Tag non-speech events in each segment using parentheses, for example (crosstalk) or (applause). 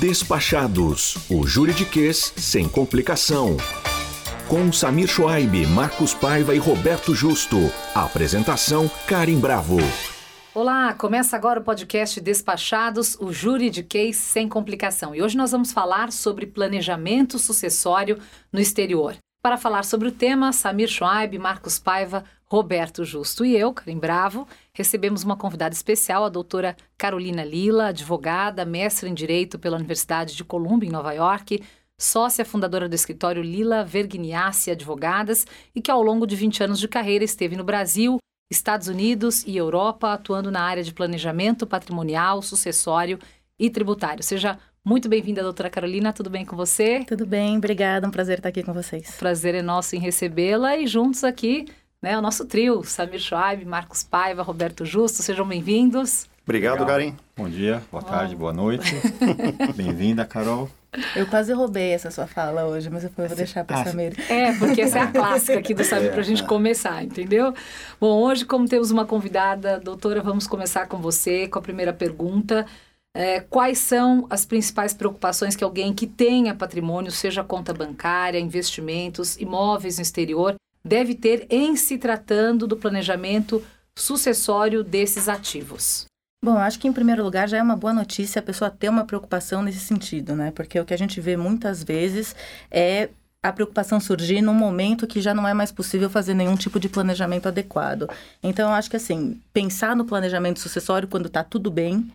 Despachados, o juridiquês sem complicação. Com Samir Schwaib, Marcos Paiva e Roberto Justo. Apresentação Karim Bravo. Olá, começa agora o podcast Despachados, o juridiquês sem complicação. E hoje nós vamos falar sobre planejamento sucessório no exterior. Para falar sobre o tema, Samir Schwaib, Marcos Paiva, Roberto Justo e eu, Karim Bravo, recebemos uma convidada especial, a doutora Carolina Lila, advogada, mestre em Direito pela Universidade de Columbia, em Nova York, sócia fundadora do escritório Lila Vergniassi Advogadas e que ao longo de 20 anos de carreira esteve no Brasil, Estados Unidos e Europa, atuando na área de planejamento patrimonial, sucessório e tributário. Seja muito bem-vinda, doutora Carolina. Tudo bem com você? Tudo bem, obrigada. Um prazer estar aqui com vocês. Prazer é nosso em recebê-la e juntos aqui, né, o nosso trio, Samir Schwaib, Marcos Paiva, Roberto Justo. Sejam bem-vindos. Obrigado, Karim. Bom dia, boa tarde, boa noite. (laughs) Bem-vinda, Carol. Eu quase roubei essa sua fala hoje, mas eu vou deixar para a ah, Samir. É, porque essa é a (laughs) clássica aqui do Samir para a gente começar, entendeu? Bom, hoje, como temos uma convidada, doutora, vamos começar com você, com a primeira pergunta. É, quais são as principais preocupações que alguém que tenha patrimônio, seja conta bancária, investimentos, imóveis no exterior, deve ter em se tratando do planejamento sucessório desses ativos? Bom, acho que em primeiro lugar já é uma boa notícia a pessoa ter uma preocupação nesse sentido, né? Porque o que a gente vê muitas vezes é a preocupação surgir num momento que já não é mais possível fazer nenhum tipo de planejamento adequado. Então, eu acho que assim, pensar no planejamento sucessório quando está tudo bem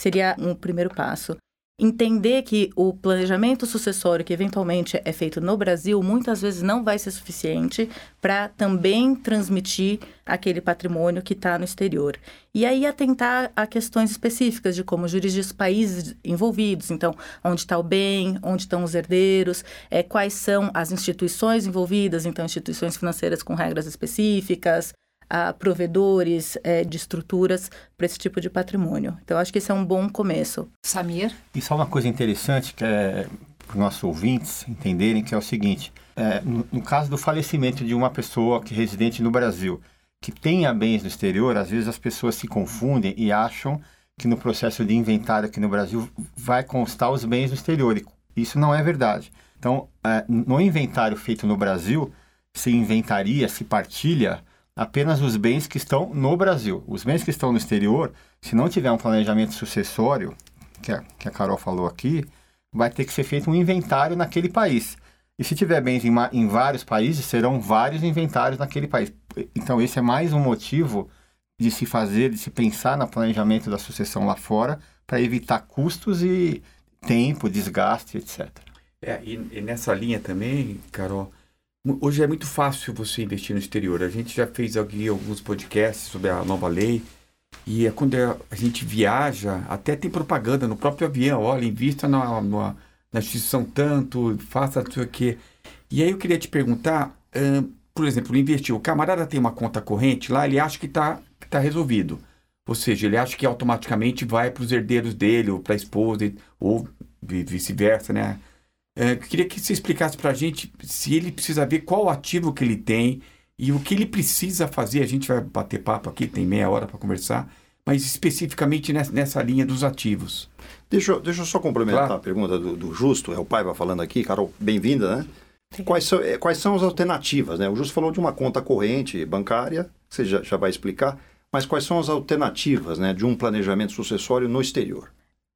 seria um primeiro passo entender que o planejamento sucessório que eventualmente é feito no Brasil muitas vezes não vai ser suficiente para também transmitir aquele patrimônio que está no exterior. E aí atentar a questões específicas de como jurisdicção os países envolvidos, então onde está o bem, onde estão os herdeiros, é, quais são as instituições envolvidas, então instituições financeiras com regras específicas, a provedores é, de estruturas para esse tipo de patrimônio. Então, acho que esse é um bom começo. Samir? E só uma coisa interessante que é para os nossos ouvintes entenderem, que é o seguinte, é, no, no, caso do falecimento de uma pessoa que é residente no Brasil, que tenha bens no exterior, às vezes as pessoas se confundem e acham que no processo de inventário aqui no Brasil vai constar os bens no exterior. E isso não é verdade. Então, é, no inventário feito no Brasil, se inventaria, se partilha apenas os bens que estão no Brasil. Os bens que estão no exterior, se não tiver um planejamento sucessório, que a, que a Carol falou aqui, vai ter que ser feito um inventário naquele país. E se tiver bens em, em vários países, serão vários inventários naquele país. Então, esse é mais um motivo de se fazer, de se pensar no planejamento da sucessão lá fora, para evitar custos e tempo, desgaste, etc. É, e, e nessa linha também, Carol, Hoje é muito fácil você investir no exterior. A gente já fez aqui alguns podcasts sobre a nova lei. E é quando a gente viaja, até tem propaganda no próprio avião. Olha, invista na, na, na instituição tanto, faça não sei o quê. E aí eu queria te perguntar, hum, por exemplo, investir. O camarada tem uma conta corrente lá, ele acha que está tá resolvido. Ou seja, ele acha que automaticamente vai para os herdeiros dele, ou para a esposa, ou vice-versa, né? É, queria que você explicasse para a gente se ele precisa ver qual ativo que ele tem e o que ele precisa fazer. A gente vai bater papo aqui, tem meia hora para conversar, mas especificamente nessa, nessa, linha dos ativos. Deixa, deixa eu só complementar claro. a pergunta do, do, Justo, é o Paiva falando aqui, Carol, bem-vinda, né? Quais são, é, quais são as alternativas, né? O Justo falou de uma conta corrente bancária, que você já, já vai explicar, mas quais são as alternativas né, de um planejamento sucessório no exterior?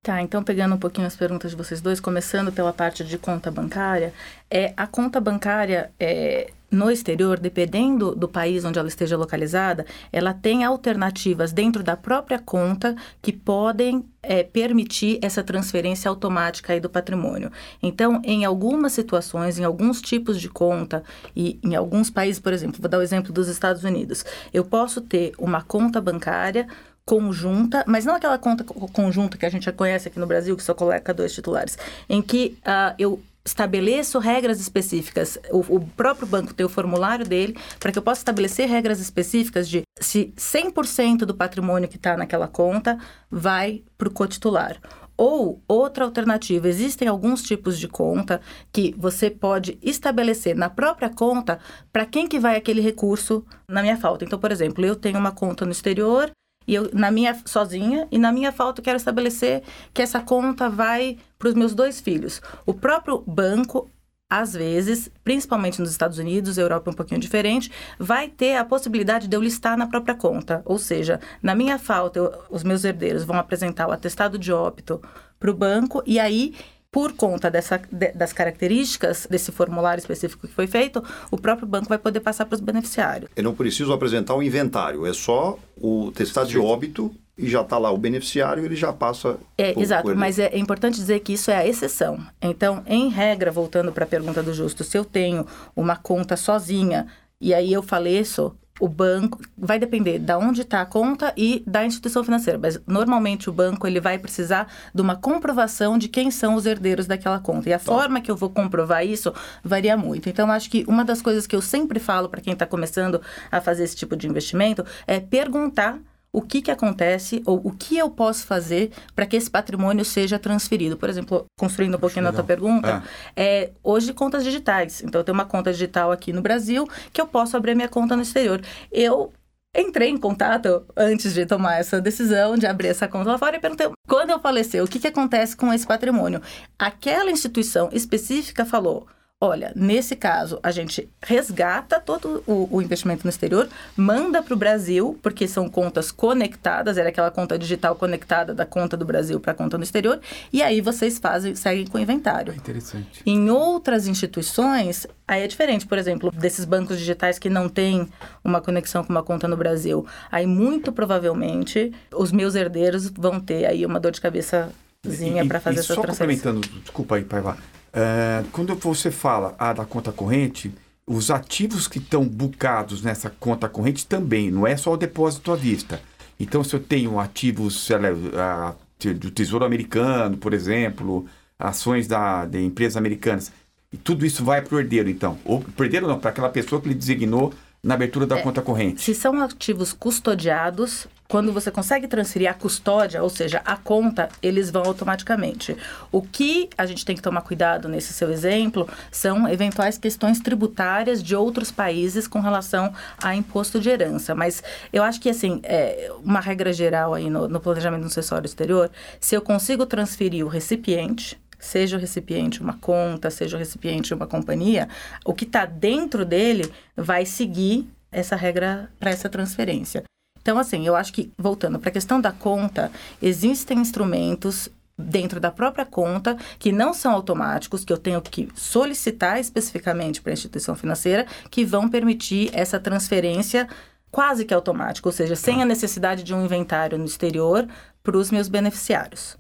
Tá, então pegando um pouquinho as perguntas de vocês dois, começando pela parte de conta bancária, é a conta bancária é, no exterior, dependendo do país onde ela esteja localizada, ela tem alternativas dentro da própria conta que podem é, permitir essa transferência automática aí do patrimônio. Então, em algumas situações, em alguns tipos de conta e em alguns países, por exemplo, vou dar o exemplo dos Estados Unidos, eu posso ter uma conta bancária conjunta, mas não aquela conta conjunta que a gente já conhece aqui no Brasil, que só coloca dois titulares, em que uh, eu estabeleço regras específicas. O, o, próprio banco tem o formulário dele para que eu possa estabelecer regras específicas de se 100% do patrimônio que está naquela conta vai para o cotitular. Ou outra alternativa, existem alguns tipos de conta que você pode estabelecer na própria conta para quem que vai aquele recurso na minha falta. Então, por exemplo, eu tenho uma conta no exterior e eu na minha sozinha e na minha falta eu quero estabelecer que essa conta vai para os meus dois filhos. O próprio banco às vezes, principalmente nos Estados Unidos, Europa é um pouquinho diferente, vai ter a possibilidade de eu listar na própria conta. Ou seja, na minha falta, eu, os meus herdeiros vão apresentar o atestado de óbito para o banco e aí por conta dessa, de, das características desse formulário específico que foi feito, o próprio banco vai poder passar para os beneficiários. Eu não preciso apresentar o inventário, é só o testado de óbito e já está lá o beneficiário, ele já passa. É, por, exato, por mas é, é, importante dizer que isso é a exceção. Então, em regra, voltando para a pergunta do Justo, se eu tenho uma conta sozinha e aí eu faleço, o banco vai depender da onde está a conta e da instituição financeira, mas normalmente o banco ele vai precisar de uma comprovação de quem são os herdeiros daquela conta. E a tá. forma que eu vou comprovar isso varia muito. Então acho que uma das coisas que eu sempre falo para quem está começando a fazer esse tipo de investimento é perguntar o que, que acontece ou o que eu posso fazer para que esse patrimônio seja transferido. Por exemplo, construindo um pouquinho na tua pergunta, é. é. hoje contas digitais. Então, eu tenho uma conta digital aqui no Brasil que eu posso abrir minha conta no exterior. Eu entrei em contato antes de tomar essa decisão de abrir essa conta lá fora e perguntei quando eu falecer, o que, que acontece com esse patrimônio? Aquela instituição específica falou Olha, nesse caso, a gente resgata todo o, o investimento no exterior, manda para o Brasil, porque são contas conectadas, era aquela conta digital conectada da conta do Brasil para a conta no exterior, e aí vocês fazem, seguem com o inventário. É interessante. Em outras instituições, aí é diferente, por exemplo, desses bancos digitais que não têm uma conexão com uma conta no Brasil, aí muito provavelmente os meus herdeiros vão ter aí uma dor de cabeçazinha para fazer e essa só transferência. complementando, desculpa aí, Paiva, Uh, quando você fala ah, da conta corrente, os ativos que estão bucados nessa conta corrente também, não é só o depósito à vista. Então, se eu tenho ativos lá, do Tesouro Americano, por exemplo, ações da, de empresas americanas, e tudo isso vai para o herdeiro, então. Ou para o herdeiro não, para aquela pessoa que ele designou na abertura da é, conta corrente. Se são ativos custodiados, quando você consegue transferir a custódia, ou seja, a conta, eles vão automaticamente. O que a gente tem que tomar cuidado nesse seu exemplo são eventuais questões tributárias de outros países com relação a imposto de herança. Mas eu acho que, assim, é uma regra geral aí no, no planejamento do acessório exterior, se eu consigo transferir o recipiente, seja o recipiente uma conta, seja o recipiente uma companhia, o que está dentro dele vai seguir essa regra para essa transferência. Então, assim, eu acho que, voltando para a questão da conta, existem instrumentos dentro da própria conta que não são automáticos, que eu tenho que solicitar especificamente para a instituição financeira, que vão permitir essa transferência quase que automática, ou seja, sem a necessidade de um inventário no exterior para os meus beneficiários.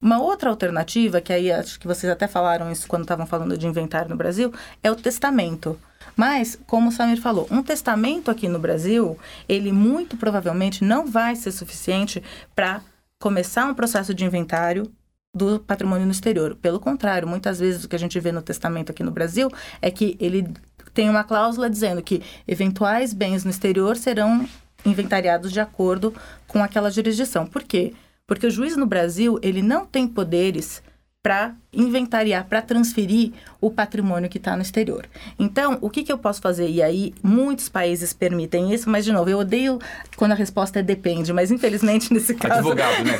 Uma outra alternativa, que aí acho que vocês até falaram isso quando estavam falando de inventário no Brasil, é o testamento. Mas, como o Samir falou, um testamento aqui no Brasil, ele muito provavelmente não vai ser suficiente para começar um processo de inventário do patrimônio no exterior. Pelo contrário, muitas vezes o que a gente vê no testamento aqui no Brasil é que ele tem uma cláusula dizendo que eventuais bens no exterior serão inventariados de acordo com aquela jurisdição. Por quê? Porque o juiz no Brasil, ele não tem poderes para inventariar, para transferir o patrimônio que está no exterior. Então, o que, que eu posso fazer? E aí, muitos países permitem isso, mas, de novo, eu odeio quando a resposta é depende, mas infelizmente nesse caso. Advogado, né,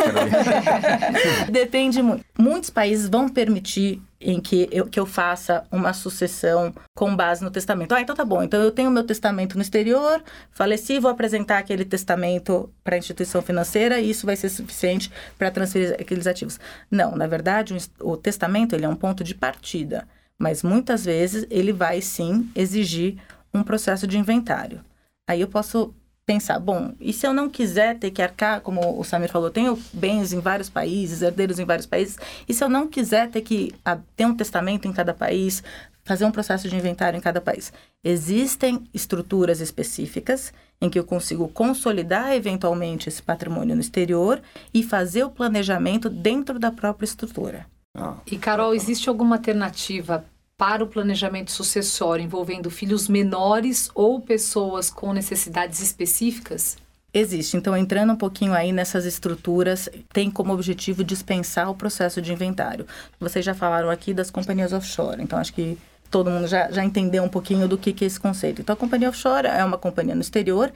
(laughs) Depende muito. Muitos países vão permitir em que eu, que eu faça uma sucessão com base no testamento. Ah, então tá bom. Então eu tenho meu testamento no exterior, faleci, vou apresentar aquele testamento para a instituição financeira e isso vai ser suficiente para transferir aqueles ativos. Não, na verdade, o, o testamento ele é um ponto de partida, mas muitas vezes ele vai sim exigir um processo de inventário. Aí eu posso pensar, bom, e se eu não quiser ter que arcar, como o Samir falou, tenho bens em vários países, herdeiros em vários países, e se eu não quiser ter que a, ter um testamento em cada país, fazer um processo de inventário em cada país? Existem estruturas específicas em que eu consigo consolidar eventualmente esse patrimônio no exterior e fazer o planejamento dentro da própria estrutura. Ah, e Carol, existe alguma alternativa para o planejamento sucessório envolvendo filhos menores ou pessoas com necessidades específicas? Existe. Então, entrando um pouquinho aí nessas estruturas, tem como objetivo dispensar o processo de inventário. Vocês já falaram aqui das companhias offshore, então acho que todo mundo já, já entendeu um pouquinho do que, que é esse conceito. Então, a companhia offshore é uma companhia no exterior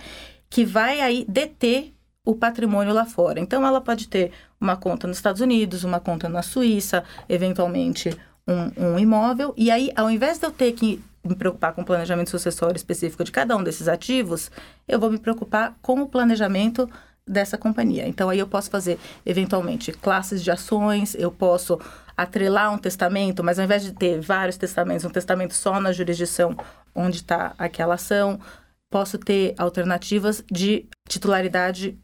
que vai aí deter o patrimônio lá fora. Então, ela pode ter uma conta nos Estados Unidos, uma conta na Suíça, eventualmente um, um imóvel. E aí, ao invés de eu ter que me preocupar com o planejamento sucessório específico de cada um desses ativos, eu vou me preocupar com o planejamento dessa companhia. Então aí eu posso fazer eventualmente classes de ações, eu posso atrelar um testamento, mas ao invés de ter vários testamentos, um testamento só na jurisdição onde está aquela ação, posso ter alternativas de titularidade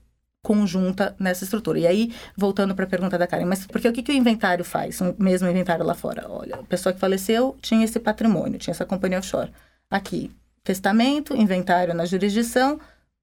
conjunta nessa estrutura. E aí, voltando para a pergunta da Karen, mas porque o que, que o inventário faz, o mesmo inventário lá fora? Olha, a pessoa que faleceu tinha esse patrimônio, tinha essa companhia offshore. Aqui, testamento, inventário na jurisdição,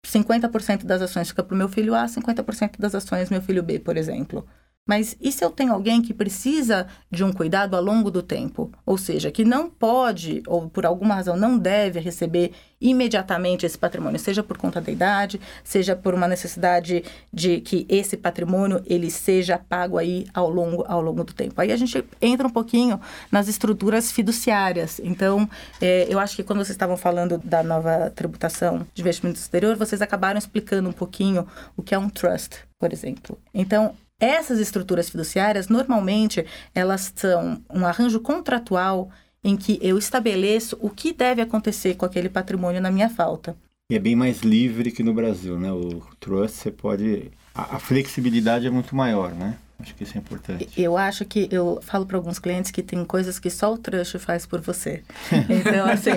50% das ações fica para o meu filho A, 50% das ações meu filho B, por exemplo. Mas e se eu tenho alguém que precisa de um cuidado ao longo do tempo? Ou seja, que não pode, ou por alguma razão não deve receber imediatamente esse patrimônio, seja por conta da idade, seja por uma necessidade de que esse patrimônio ele seja pago aí ao longo, ao longo do tempo. Aí a gente entra um pouquinho nas estruturas fiduciárias. Então, é, eu acho que quando vocês estavam falando da nova tributação de investimento exterior, vocês acabaram explicando um pouquinho o que é um trust, por exemplo. Então, essas estruturas fiduciárias, normalmente, elas são um arranjo contratual em que eu estabeleço o que deve acontecer com aquele patrimônio na minha falta. E é bem mais livre que no Brasil, né? O trust você pode... A, flexibilidade é muito maior, né? Acho que isso é importante. Eu acho que eu falo para alguns clientes que tem coisas que só o trust faz por você. (laughs) Então, assim,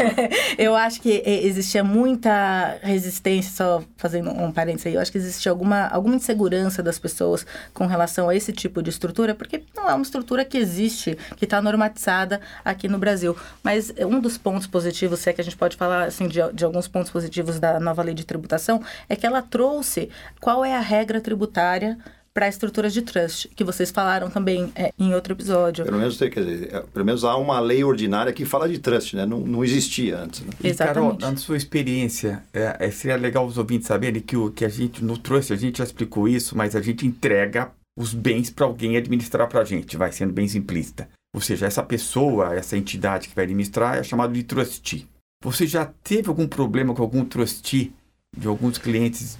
(laughs) eu acho que existia muita resistência, só fazendo um parênteses aí, eu acho que existia alguma, alguma insegurança das pessoas com relação a esse tipo de estrutura, porque não é uma estrutura que existe, que está normatizada aqui no Brasil. Mas um dos pontos positivos, se é que a gente pode falar assim, de, de alguns pontos positivos da nova lei de tributação, é que ela trouxe qual é a regra tributária para estruturas de trust, que vocês falaram também é, em outro episódio. Pelo menos, quer dizer, é, pelo menos há uma lei ordinária que fala de trust, né? Não, não existia antes. Né? E, Exatamente. Carol, na sua experiência, é, é, seria legal os ouvintes saberem que, o, que a gente, no trust, a gente já explicou isso, mas a gente entrega os bens para alguém administrar para a gente, vai sendo bem simplista. Ou seja, essa pessoa, essa entidade que vai administrar é chamada de trustee. Você já teve algum problema com algum trustee de alguns clientes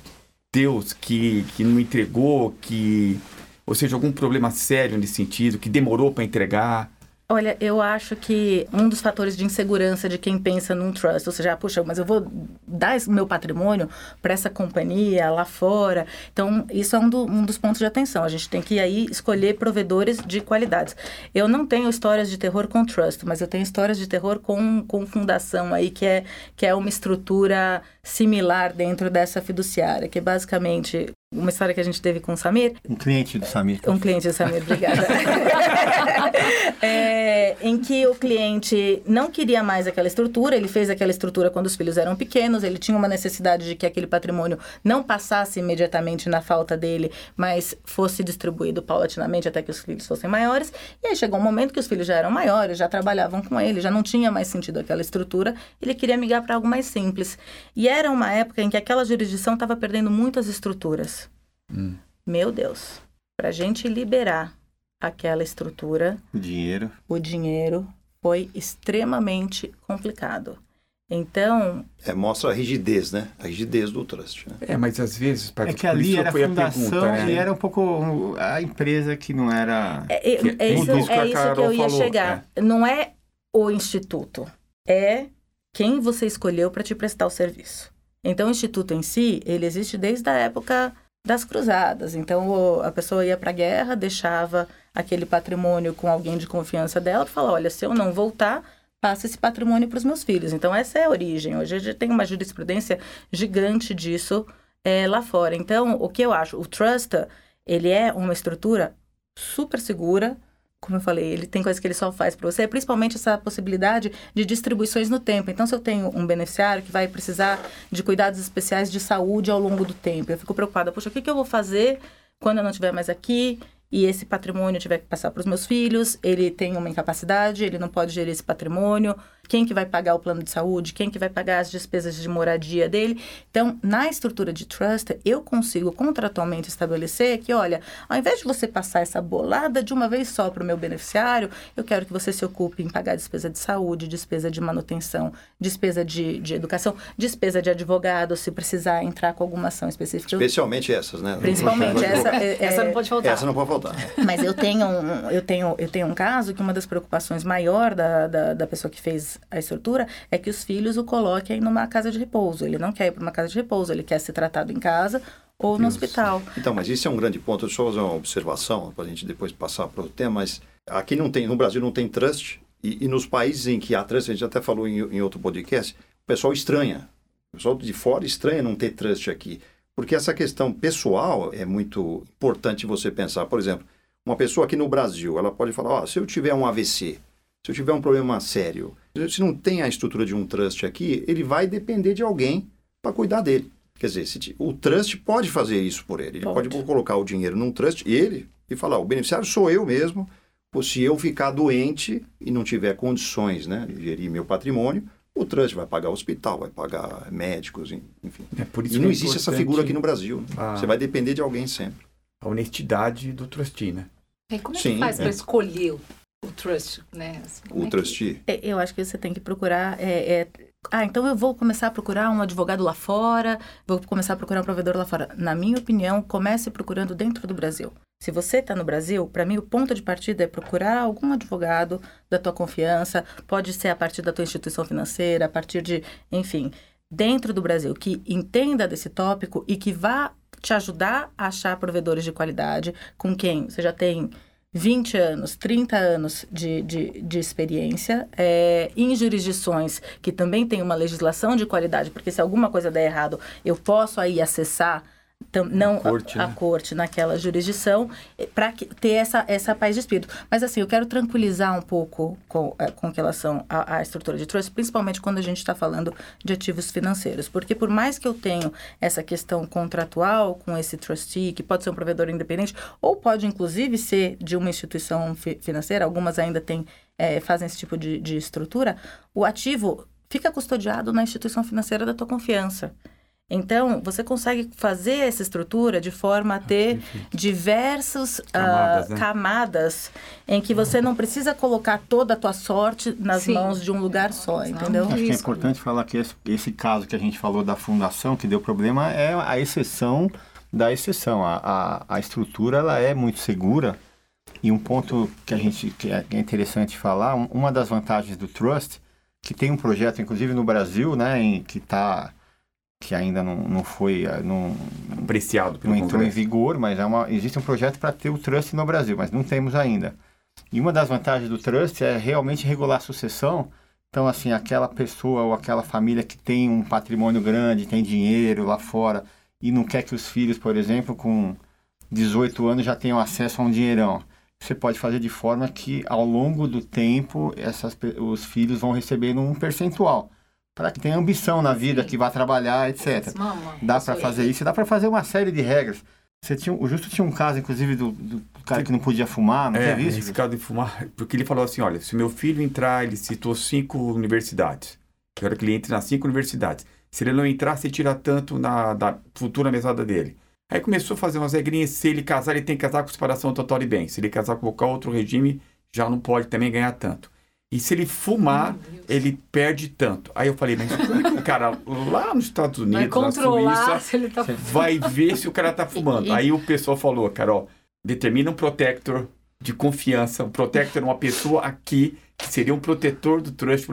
Deus que, que não entregou, que ou seja, algum problema sério nesse sentido, que demorou para entregar? Olha, eu acho que um dos fatores de insegurança de quem pensa num trust, ou seja, ah, puxa, mas eu vou dar esse meu patrimônio para essa companhia lá fora. Então, isso é um, do, um, dos pontos de atenção. A gente tem que aí escolher provedores de qualidades. Eu não tenho histórias de terror com trust, mas eu tenho histórias de terror com, com fundação aí, que é, que é uma estrutura similar dentro dessa fiduciária, que é basicamente uma história que a gente teve com o Samir. Um cliente do Samir. Um cliente do Samir, obrigada. (laughs) é, em que o cliente não queria mais aquela estrutura, ele fez aquela estrutura quando os filhos eram pequenos, ele tinha uma necessidade de que aquele patrimônio não passasse imediatamente na falta dele, mas fosse distribuído paulatinamente até que os filhos fossem maiores. E aí chegou um momento que os filhos já eram maiores, já trabalhavam com ele, já não tinha mais sentido aquela estrutura, ele queria migrar para algo mais simples. E era uma época em que aquela jurisdição estava perdendo muitas estruturas. Hum. Meu Deus, para a gente liberar aquela estrutura, o dinheiro, o dinheiro foi extremamente complicado. Então. É, mostra a rigidez, né? A rigidez do trust. Né? É, mas às vezes. É que ali era a fundação a pergunta, né? e era um pouco a empresa que não era. É, é, é isso, é isso que eu ia falou. chegar. É. Não é o instituto, é quem você escolheu para te prestar o serviço. Então, o instituto em si, ele existe desde a época das cruzadas. Então, a pessoa ia para a guerra, deixava aquele patrimônio com alguém de confiança dela, e falava: olha, se eu não voltar, passa esse patrimônio para os meus filhos. Então, essa é a origem. Hoje a gente tem uma jurisprudência gigante disso é, lá fora. Então, o que eu acho? O trust, ele é uma estrutura super segura, como eu falei, ele tem coisas que ele só faz para você, principalmente essa possibilidade de distribuições no tempo. Então, se eu tenho um beneficiário que vai precisar de cuidados especiais de saúde ao longo do tempo, eu fico preocupada, poxa, o que, que eu vou fazer quando eu não estiver mais aqui e esse patrimônio tiver que passar para os meus filhos, ele tem uma incapacidade, ele não pode gerir esse patrimônio, quem que vai pagar o plano de saúde, quem que vai pagar as despesas de moradia dele. Então, na estrutura de trust, eu consigo contratualmente estabelecer que, olha, ao invés de você passar essa bolada de uma vez só para o meu beneficiário, eu quero que você se ocupe em pagar despesa de saúde, despesa de manutenção, despesa de, de educação, despesa de advogado, se precisar entrar com alguma ação específica. Especialmente essas, né? Principalmente essa. É, essa não pode faltar. Essa não pode faltar. Mas eu tenho, um, eu tenho, eu tenho um caso que uma das preocupações maior da, da, da, pessoa que fez a estrutura é que os filhos o coloquem numa casa de repouso. Ele não quer ir para uma casa de repouso, ele quer ser tratado em casa ou no hospital. Então, mas isso é um grande ponto. Deixa eu fazer uma observação para a gente depois passar para o tema. Mas aqui não tem, no Brasil não tem trust e, e nos países em que há trust, a gente até falou em, em outro podcast, o pessoal estranha. O pessoal de fora estranha não ter trust aqui. Porque essa questão pessoal é muito importante você pensar. Por exemplo, uma pessoa aqui no Brasil, ela pode falar, oh, se eu tiver um AVC, se eu tiver um problema sério, se não tem a estrutura de um trust aqui, ele vai depender de alguém para cuidar dele. Quer dizer, se, o trust pode fazer isso por ele. Ele pode. pode colocar o dinheiro num trust, ele, e falar, o beneficiário sou eu mesmo, ou se eu ficar doente e não tiver condições né, de gerir meu patrimônio, o trust vai pagar hospital, vai pagar médicos, enfim. É por isso e não é existe essa figura aqui no Brasil. Né? Ah. Você vai depender de alguém sempre. A honestidade do trustee, né? E como é Sim, que faz é. para escolher o trust, né? Como o é trustee? Que... Eu acho que você tem que procurar. É, é... Ah, então eu vou começar a procurar um advogado lá fora, vou começar a procurar um provedor lá fora. Na minha opinião, comece procurando dentro do Brasil. Se você está no Brasil, para mim o ponto de partida é procurar algum advogado da tua confiança, pode ser a partir da tua instituição financeira, a partir de, enfim, dentro do Brasil, que entenda desse tópico e que vá te ajudar a achar provedores de qualidade com quem você já tem 20 anos, 30 anos de, de, de experiência, é, em jurisdições que também tem uma legislação de qualidade, porque se alguma coisa der errado, eu posso aí acessar não a corte, a, né? a corte, naquela jurisdição eh, para ter essa essa paz de espírito. Mas assim, eu quero tranquilizar um pouco com, é, com relação à, à, estrutura de trust, principalmente quando a gente está falando de ativos financeiros, porque por mais que eu tenha essa questão contratual com esse trustee, que pode ser um provedor independente ou pode inclusive ser de uma instituição fi financeira, algumas ainda têm é, fazem esse tipo de, de estrutura, o ativo fica custodiado na instituição financeira da tua confiança. Então, você consegue fazer essa estrutura de forma a ter diversas camadas, uh, né? camadas, em que você não precisa colocar toda a tua sorte nas Sim. mãos de um lugar só, entendeu? Acho que é importante falar que esse, esse, caso que a gente falou da fundação, que deu problema, é a exceção da exceção. A, a, a estrutura ela é muito segura e um ponto que a gente que é, é interessante falar, uma das vantagens do Trust, que tem um projeto, inclusive no Brasil, né, em, que está que ainda não, não foi eh, não, apreciado pelo não entrou Congresso. em vigor, mas é uma, existe um projeto para ter o trust no Brasil, mas não temos ainda. E uma das vantagens do trust é realmente regular a sucessão. Então, assim, aquela pessoa ou aquela família que tem um patrimônio grande, tem dinheiro lá fora e não quer que os filhos, por exemplo, com 18 anos já tenham acesso a um dinheirão. Você pode fazer de forma que, ao longo do tempo, essas, os filhos vão recebendo um percentual para que tenha ambição na vida, Sim. que vá trabalhar, etc. Mama, dá para fazer isso, dá para fazer uma série de regras. Você tinha, o Justo tinha um caso, inclusive, do, do cara que não podia fumar, não é, teve isso? esse caso de fumar, porque ele falou assim, olha, se meu filho entrar, ele citou cinco universidades, quero que ele entre nas cinco universidades. Se ele não entrar, você tira tanto na da futura mesada dele. Aí começou a fazer umas regrinhas, se ele casar, ele tem que casar com separação total de bem. Se ele casar com qualquer outro regime, já não pode também ganhar tanto. E se ele fumar, ele perde tanto. Aí eu falei, mas como é que o cara lá nos Estados Unidos, vai na Suíça, tá... vai ver se o cara tá fumando? Aí o pessoal falou, Carol, determina um protector de confiança. Um protector uma pessoa aqui que seria um protetor do trust.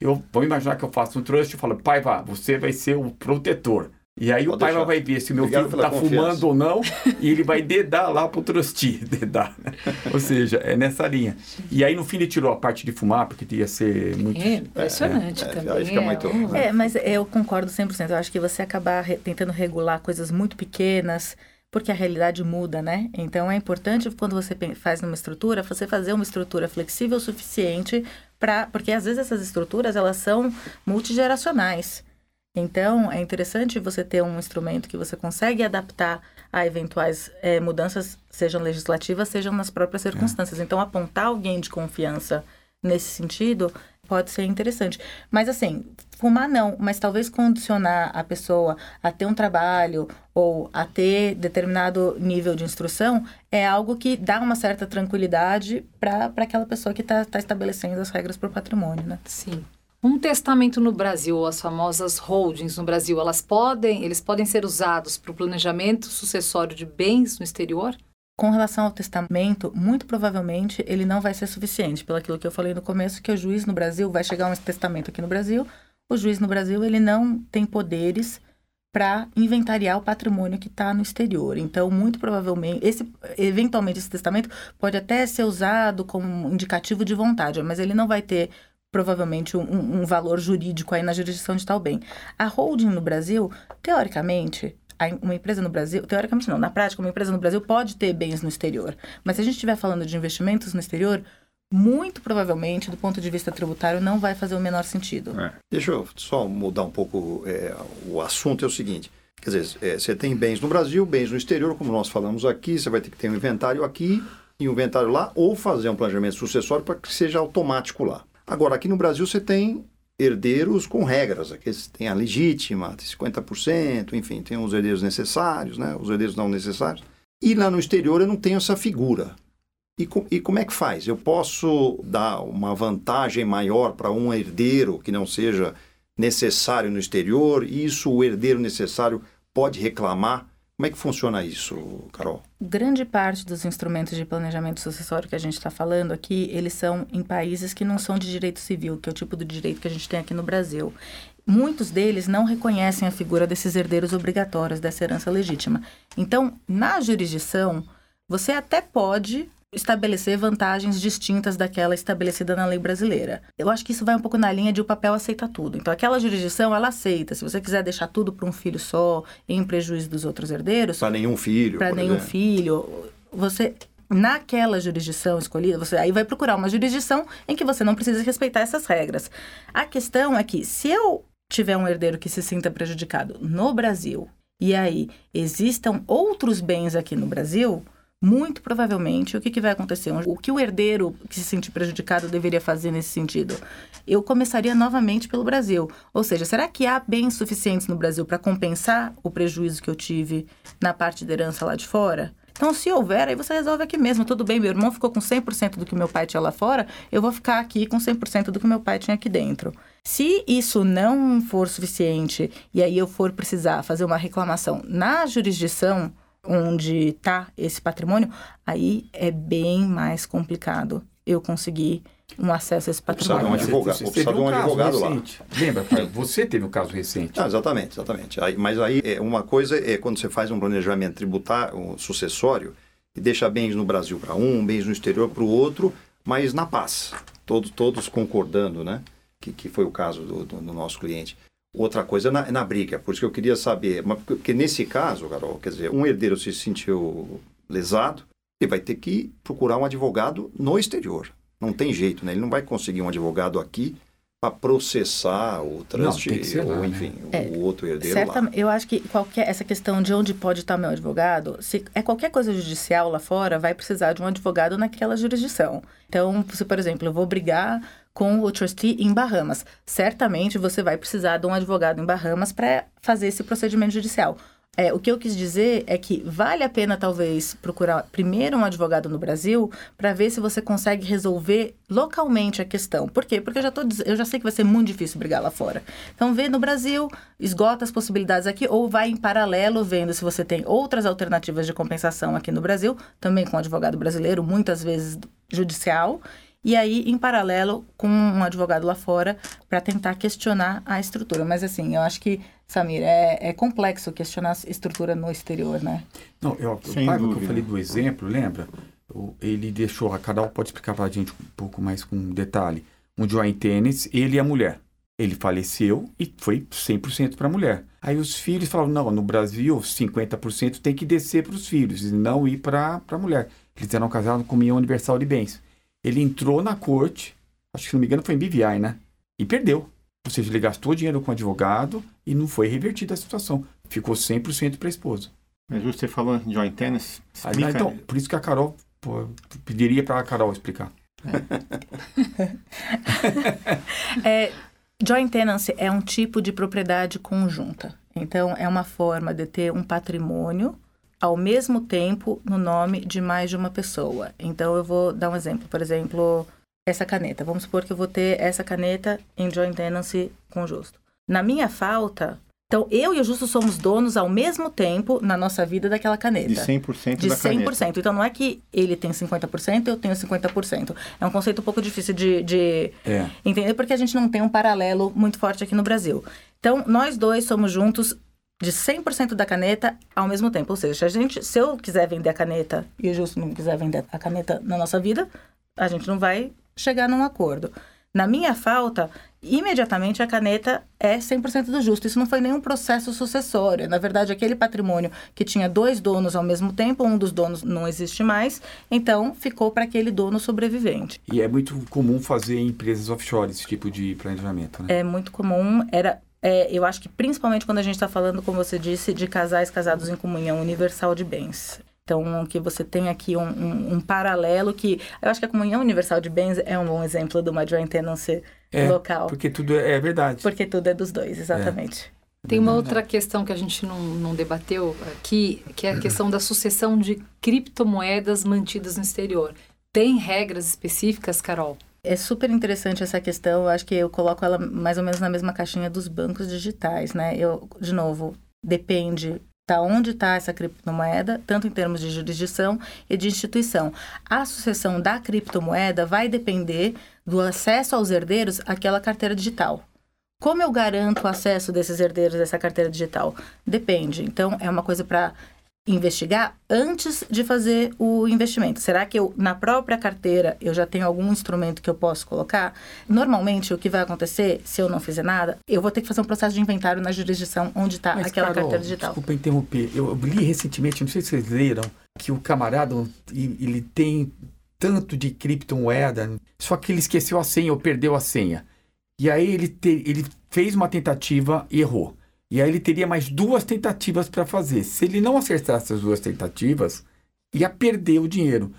Eu vou imaginar que eu faço um trust e falo, pai, vá, você vai ser o protetor. E aí Pode o pai deixar. vai ver se o meu Obrigado filho está fumando ou não e ele vai dedar lá pro trustee, (laughs) dedar. Né? Ou seja, é nessa linha. E aí no fim ele tirou a parte de fumar, porque ia ser muito... É, impressionante é, também. É, fica muito... é, é, mas eu concordo 100%. Eu acho que você acabar re tentando regular coisas muito pequenas, porque a realidade muda, né? Então é importante quando você faz numa estrutura, você fazer uma estrutura flexível o suficiente para... Porque às vezes essas estruturas, elas são multigeracionais. Então, é interessante você ter um instrumento que você consegue adaptar a eventuais é, mudanças, sejam legislativas, sejam nas próprias circunstâncias. É. Então, apontar alguém de confiança nesse sentido pode ser interessante. Mas assim, fumar não, mas talvez condicionar a pessoa a ter um trabalho ou a ter determinado nível de instrução é algo que dá uma certa tranquilidade para aquela pessoa que está tá estabelecendo as regras para o patrimônio, né? Sim. Um testamento no Brasil, as famosas holdings no Brasil, elas podem, eles podem ser usados para o planejamento sucessório de bens no exterior? Com relação ao testamento, muito provavelmente ele não vai ser suficiente, pelo aquilo que eu falei no começo, que o juiz no Brasil vai chegar um testamento aqui no Brasil, o juiz no Brasil ele não tem poderes para inventariar o patrimônio que está no exterior. Então, muito provavelmente, esse, eventualmente esse testamento pode até ser usado como indicativo de vontade, mas ele não vai ter provavelmente um, um valor jurídico aí na jurisdição de tal bem. A holding no Brasil, teoricamente, uma empresa no Brasil, teoricamente não, na prática, uma empresa no Brasil pode ter bens no exterior. Mas se a gente estiver falando de investimentos no exterior, muito provavelmente, do ponto de vista tributário, não vai fazer o menor sentido. É. Deixa eu só mudar um pouco é, o assunto, é o seguinte. Quer dizer, é, você tem bens no Brasil, bens no exterior, como nós falamos aqui, você vai ter que ter um inventário aqui e um inventário lá, ou fazer um planejamento sucessório para que seja automático lá. Agora, aqui no Brasil você tem herdeiros com regras. Aqui tem a legítima, 50%, enfim, tem os herdeiros necessários, né? os herdeiros não necessários. E lá no exterior eu não tenho essa figura. E, e como é que faz? Eu posso dar uma vantagem maior para um herdeiro que não seja necessário no exterior, e isso o herdeiro necessário pode reclamar como é que funciona isso, Carol? Grande parte dos instrumentos de planejamento sucessório que a gente está falando aqui, eles são em países que não são de direito civil, que é o tipo de direito que a gente tem aqui no Brasil. Muitos deles não reconhecem a figura desses herdeiros obrigatórios dessa herança legítima. Então, na jurisdição, você até pode estabelecer vantagens distintas daquela estabelecida na lei brasileira. Eu acho que isso vai um pouco na linha de o papel aceita tudo. Então, aquela jurisdição, ela aceita. Se você quiser deixar tudo para um filho só, em prejuízo dos outros herdeiros... Para nenhum filho, Para nenhum exemplo. filho. Você naquela jurisdição escolhida, você aí vai procurar uma jurisdição em que você não precisa respeitar essas regras. A questão é que se eu tiver um herdeiro que se sinta prejudicado no Brasil e aí existam outros bens aqui no Brasil, muito provavelmente, o que, que vai acontecer? O que o herdeiro que se sentir prejudicado deveria fazer nesse sentido? Eu começaria novamente pelo Brasil. Ou seja, será que há bens suficientes no Brasil para compensar o prejuízo que eu tive na parte de herança lá de fora? Então, se houver, aí você resolve aqui mesmo. Tudo bem, meu irmão ficou com 100% do que meu pai tinha lá fora, eu vou ficar aqui com 100% do que meu pai tinha aqui dentro. Se isso não for suficiente e aí eu for precisar fazer uma reclamação na jurisdição onde está esse patrimônio, aí é bem mais complicado eu conseguir um acesso a esse patrimônio. Um advogado, você, você teve um, um advogado recente. lá. Lembra, você teve um caso recente. Ah, exatamente, exatamente. Aí, mas aí é, uma coisa é quando você faz um planejamento tributário, um sucessório, e deixa bens no Brasil para um, bens no exterior para o outro, mas na paz. Todos, todos concordando, né? Que, que foi o caso do, do, do nosso cliente. Outra coisa é na, na, briga, por isso que eu queria saber, porque nesse caso, Carol, quer dizer, um herdeiro se sentiu lesado, ele vai ter que procurar um advogado no exterior. Não tem jeito, né? Ele não vai conseguir um advogado aqui para processar o trust não, ou, lá, enfim, né? o, é, outro herdeiro certa, lá. Eu acho que qualquer essa questão de onde pode estar meu advogado, se é qualquer coisa judicial lá fora, vai precisar de um advogado naquela jurisdição. Então, se por exemplo, eu vou brigar com o trustee em Bahamas. Certamente você vai precisar de um advogado em Bahamas para fazer esse procedimento judicial. É, o que eu quis dizer é que vale a pena, talvez, procurar primeiro um advogado no Brasil para ver se você consegue resolver localmente a questão. Por quê? Porque eu já, tô, eu já sei que vai ser muito difícil brigar lá fora. Então, vê no Brasil, esgota as possibilidades aqui, ou vai em paralelo vendo se você tem outras alternativas de compensação aqui no Brasil, também com advogado brasileiro, muitas vezes judicial e aí, em paralelo, com um advogado lá fora para tentar questionar a estrutura. Mas, assim, eu acho que, Samir, é, é complexo questionar a estrutura no exterior, né? Não, eu, o pai, que eu falei do exemplo, lembra? Ele deixou, a Carol pode explicar para a gente um pouco mais com detalhe. Um joint tênis, ele e a mulher. Ele faleceu e foi 100% para a mulher. Aí os filhos falaram: não, no Brasil, 50% tem que descer para os filhos e não ir para a mulher. Eles eram casados com comunhão universal de bens. Ele entrou na corte, acho que se não me engano foi em BVI, né? E perdeu. Ou seja, ele gastou dinheiro com advogado e não foi revertida a situação. Ficou 100% para a esposa. Mas você falou de joint tennis? Ah, então, por isso que a Carol pô, pediria para a Carol explicar. é, (laughs) joint tenancy é um tipo de propriedade conjunta. Então, é uma forma de ter um patrimônio ao mesmo tempo no nome de mais de uma pessoa. Então, eu vou dar um exemplo. Por exemplo, essa caneta. Vamos supor que eu vou ter essa caneta em joint tenancy com o Justo. Na minha falta, então eu e o Justo somos donos ao mesmo tempo na nossa vida daquela caneta. De 100% de da 100%. caneta. Então não é que ele tem 50%, eu tenho 50%. É um conceito um pouco difícil de, de É. entender porque a gente não tem um paralelo muito forte aqui no Brasil. Então nós dois somos juntos de 100% da caneta ao mesmo tempo. Ou seja, se, a gente, se eu quiser vender a caneta e o Justo não quiser vender a caneta na nossa vida, a gente não vai chegar num acordo. Na minha falta, imediatamente a caneta é 100% do justo. Isso não foi nenhum processo sucessório. Na verdade, aquele patrimônio que tinha dois donos ao mesmo tempo, um dos donos não existe mais, então ficou para aquele dono sobrevivente. E é muito comum fazer em empresas offshore esse tipo de planejamento, né? É muito comum, era é, eu acho que principalmente quando a gente está falando, como você disse, de casais casados em comunhão universal de bens. Então, que você tem aqui um, um, um paralelo que... Eu acho que a comunhão universal de bens é um bom exemplo de uma joint tenancy É, local. Porque tudo é, é verdade. Porque tudo é dos dois, exatamente. Tem uma outra questão que a gente não, não debateu aqui, que é a questão da sucessão de criptomoedas mantidas no exterior. Tem regras específicas, Carol? É super interessante essa questão. Eu acho que eu coloco ela mais ou menos na mesma caixinha dos bancos digitais, né? Eu, de novo, depende da onde está essa criptomoeda, tanto em termos de jurisdição e de instituição. A sucessão da criptomoeda vai depender do acesso aos herdeiros àquela carteira digital. Como eu garanto o acesso desses herdeiros a essa carteira digital? Depende. Então, é uma coisa para investigar antes de fazer o investimento. Será que eu, na própria carteira, eu já tenho algum instrumento que eu posso colocar? Normalmente, o que vai acontecer, se eu não fizer nada, eu vou ter que fazer um processo de inventário na jurisdição onde está aquela Carol, carteira digital. Desculpa interromper. Eu li recentemente, não sei se vocês leram, que o camarada ele tem tanto de criptomoeda, só que ele esqueceu a senha ou perdeu a senha. E aí ele, te- ele fez uma tentativa e errou. E aí ele teria mais duas tentativas para fazer. Se ele não acertasse as duas tentativas, ia perder o dinheiro.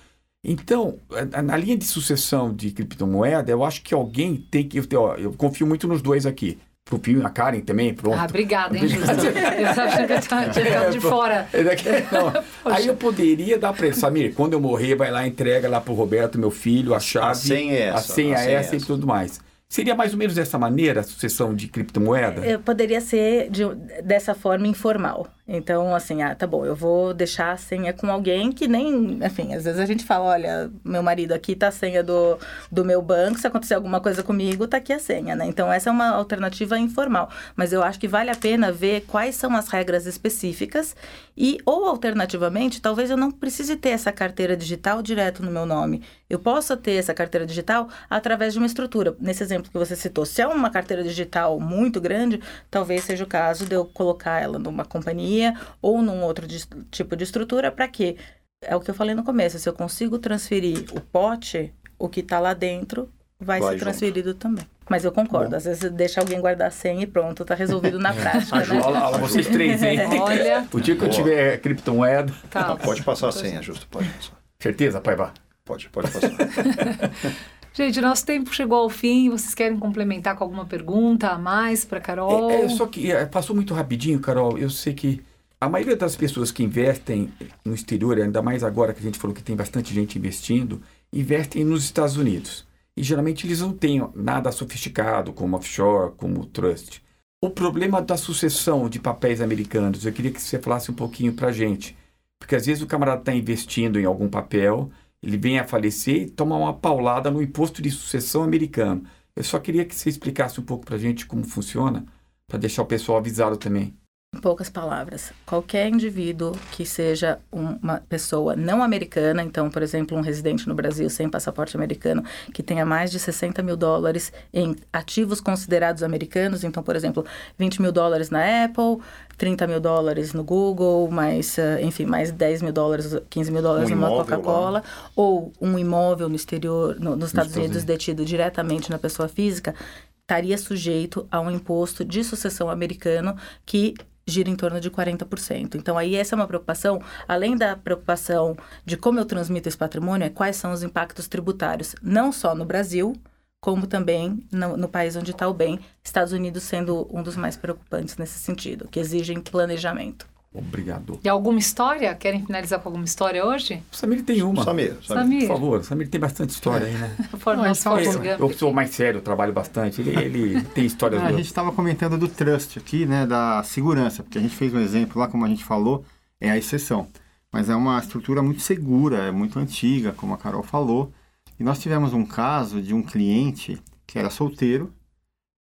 Então, a- na linha de sucessão de criptomoeda, eu acho que alguém tem que. ó, eu confio muito nos dois aqui. Confio na Karen também, pronto. Ah, obrigada, hein, Justo? Eu achando que eu tava- (laughs) tinha ficado de fora. É. (laughs) Aí eu poderia dar para ele, Samir, quando eu morrer, vai lá, entrega lá pro Roberto, meu filho, a chave. senha é essa, A senha a é senha é essa e essa. tudo mais. Seria mais ou menos dessa maneira a sucessão de criptomoeda? Eu poderia ser de- dessa forma informal. Então, assim, ah, tá bom, eu vou deixar a senha com alguém que nem. Enfim, às vezes a gente fala: olha, meu marido aqui tá a senha do, do meu banco, se acontecer alguma coisa comigo, tá aqui a senha, né? Então, essa é uma alternativa informal. Mas eu acho que vale a pena ver quais são as regras específicas e, ou alternativamente, talvez eu não precise ter essa carteira digital direto no meu nome. Eu possa ter essa carteira digital através de uma estrutura. Nesse exemplo que você citou, se é uma carteira digital muito grande, talvez seja o caso de eu colocar ela numa companhia ou num outro dis- tipo de estrutura para quê? É o que eu falei no começo, se eu consigo transferir o pote, o que está lá dentro vai, Vai ser junto. transferido também. Mas eu concordo, às vezes deixa alguém guardar a senha e pronto, tá resolvido na prática, né? Olha lá, vocês três, hein? (laughs) Olha. O dia que eu tiver criptomoeda, Tá. Não, pode passar a senha, justo. Pode passar. certeza, Paiva? Pode, pode passar. (laughs) Gente, nosso tempo chegou ao fim. Vocês querem complementar com alguma pergunta a mais para Carol? É, é, só que é, passou muito rapidinho, Carol. Eu sei que a maioria das pessoas que investem no exterior, ainda mais agora que a gente falou que tem bastante gente investindo, investem nos Estados Unidos. E geralmente eles não têm nada sofisticado, como offshore, como trust. O problema da sucessão de papéis americanos, eu queria que você falasse um pouquinho pra gente. Porque às vezes o camarada está investindo em algum papel, ele vem a falecer e toma uma paulada no imposto de sucessão americano. Eu só queria que você explicasse um pouco pra gente como funciona, para deixar o pessoal avisado também. Em poucas palavras, qualquer indivíduo que seja uma pessoa não americana, então, por exemplo, um residente no Brasil sem passaporte americano, que tenha mais de 60 mil dólares em ativos considerados americanos, então, por exemplo, 20 mil dólares na Apple, 30 mil dólares no Google, mais, eh, enfim, mais 10 mil dólares, 15 mil dólares Um numa Coca-Cola, ou um imóvel no exterior, no- nos Estados Estados Unidos, Unidos. detido diretamente na pessoa física, estaria sujeito a um imposto de sucessão americano que gira em torno de 40%. Então, aí essa é uma preocupação, além da preocupação de como eu transmito esse patrimônio, é quais são os impactos tributários, não só no Brasil, como também no, no país onde está o bem, Estados Unidos sendo um dos mais preocupantes nesse sentido, que exigem planejamento. Obrigado. E alguma história? Querem finalizar com alguma história hoje? O Samir tem uma. Samir, Samir. Samir. Por favor, o Samir tem bastante história aí, né? (laughs) Não, Forrest Eu, sou mais sério, eu trabalho bastante. Ele, ele tem histórias Ah, a gente estava comentando do trust aqui, né, da segurança, porque a gente fez um exemplo lá, como a gente falou, é a exceção. Mas é uma estrutura muito segura, é muito antiga, como a Carol falou. E nós tivemos um caso de um cliente que era solteiro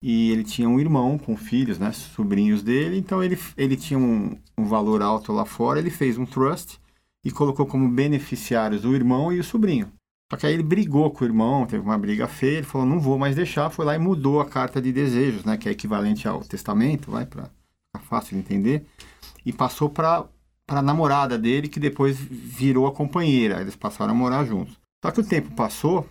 e ele tinha um irmão com filhos, né, sobrinhos dele. Então ele, ele tinha um, um valor alto lá fora, ele fez um trust e colocou como beneficiários o irmão e o sobrinho. Só que aí ele brigou com o irmão, teve uma briga feia, ele falou, não vou mais deixar, foi lá e mudou a carta de desejos, né, que é equivalente ao testamento, vai, para ficar fácil de entender, e passou para a namorada dele, que depois virou a companheira, eles passaram a morar juntos. Só que o tempo passou,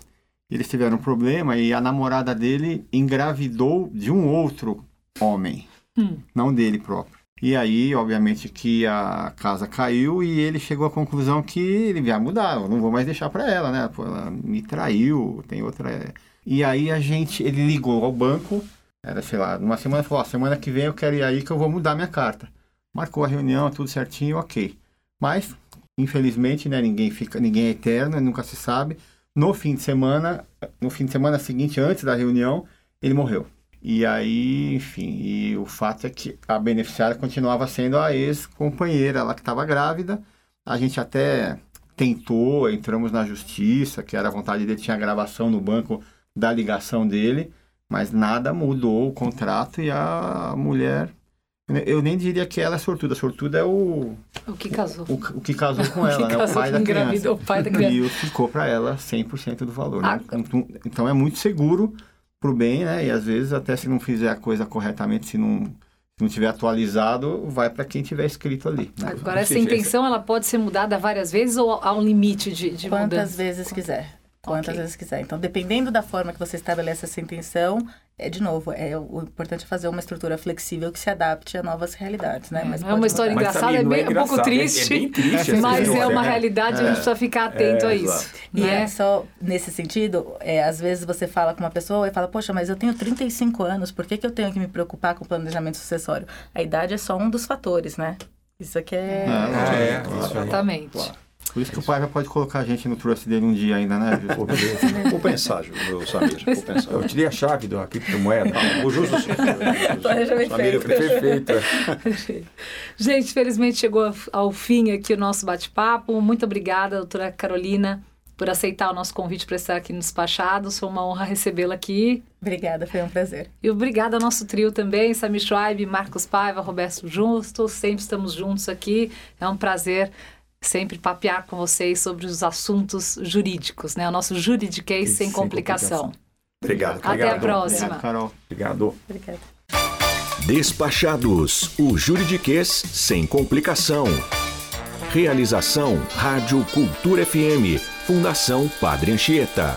eles tiveram um problema e a namorada dele engravidou de um outro homem, Hum. não dele próprio. E aí, obviamente, que a casa caiu e ele chegou à conclusão que ele ia mudar, eu não vou mais deixar para ela, né? Pô, ela me traiu, tem outra. E aí a gente, ele ligou ao banco, era, sei lá, numa semana, falou: semana que vem eu quero ir aí que eu vou mudar minha carta. Marcou a reunião, tudo certinho, ok. Mas, infelizmente, né, ninguém fica, ninguém é eterno, nunca se sabe. No fim de semana, no fim de semana seguinte, antes da reunião, ele morreu. E aí, enfim, e o fato é que a beneficiária continuava sendo a ex-companheira, ela que estava grávida. A gente até tentou, entramos na justiça, que era a vontade dele, tinha gravação no banco da ligação dele, mas nada mudou o contrato e a mulher. Eu nem diria que ela é sortuda, sortuda é o, O que casou? o, o que casou com (laughs) ela, né? O pai da criança. o pai da criança. E ficou para ela 100% do valor. Ah, né? Então, então é muito seguro pro bem, né? E às vezes até se não fizer a coisa corretamente, se não, se não tiver atualizado, vai para quem tiver escrito ali. né? Agora, essa intenção ela pode ser mudada várias vezes ou há um limite de, de Quantas mudança? vezes quiser. Quantas Ok. vezes quiser. Então, dependendo da forma que você estabelece essa intenção, é de novo, é o importante é fazer uma estrutura flexível que se adapte a novas realidades, né? É, é pode uma história mudar. Mas, engraçada, Samir, é não bem- um pouco é- triste, É, bem triste Mas Mas é história, uma né? realidade, a gente precisa ficar atento a É, isso. E né? é só nesse sentido, é, às vezes você fala com uma pessoa e fala, poxa, mas eu tenho 35 anos, por que, que eu tenho que me preocupar com o planejamento sucessório? A idade é só um dos fatores, né? Isso aqui é. Ah, é, claro. Por isso que o pai já pode colocar a gente no trust dele um dia ainda, né? Pô, beleza. Vou pensar, Ju- meu Samir, vou pensar. Eu tirei a chave da criptomoeda. O justo sim. (laughs) Planejamento Samir, eu feito. Perfeito. é. (laughs) Gente, felizmente chegou ao fim aqui o nosso bate-papo. Muito obrigada, doutora Carolina, por aceitar o nosso convite para estar aqui no Despachados. Foi uma honra recebê-la aqui. Obrigada, foi um prazer. E obrigada ao nosso trio também, Samir Schweib, Marcos Paiva, Roberto Justo. Sempre estamos juntos aqui. É um prazer sempre papear com vocês sobre os assuntos jurídicos, né? O nosso juridiquês Sem sem complicação. Obrigado. Até a Obrigado. próxima. Obrigado, Carol. Obrigado. Obrigada. Despachados, o juridiquês sem complicação. Realização Rádio Cultura FM, Fundação Padre Anchieta.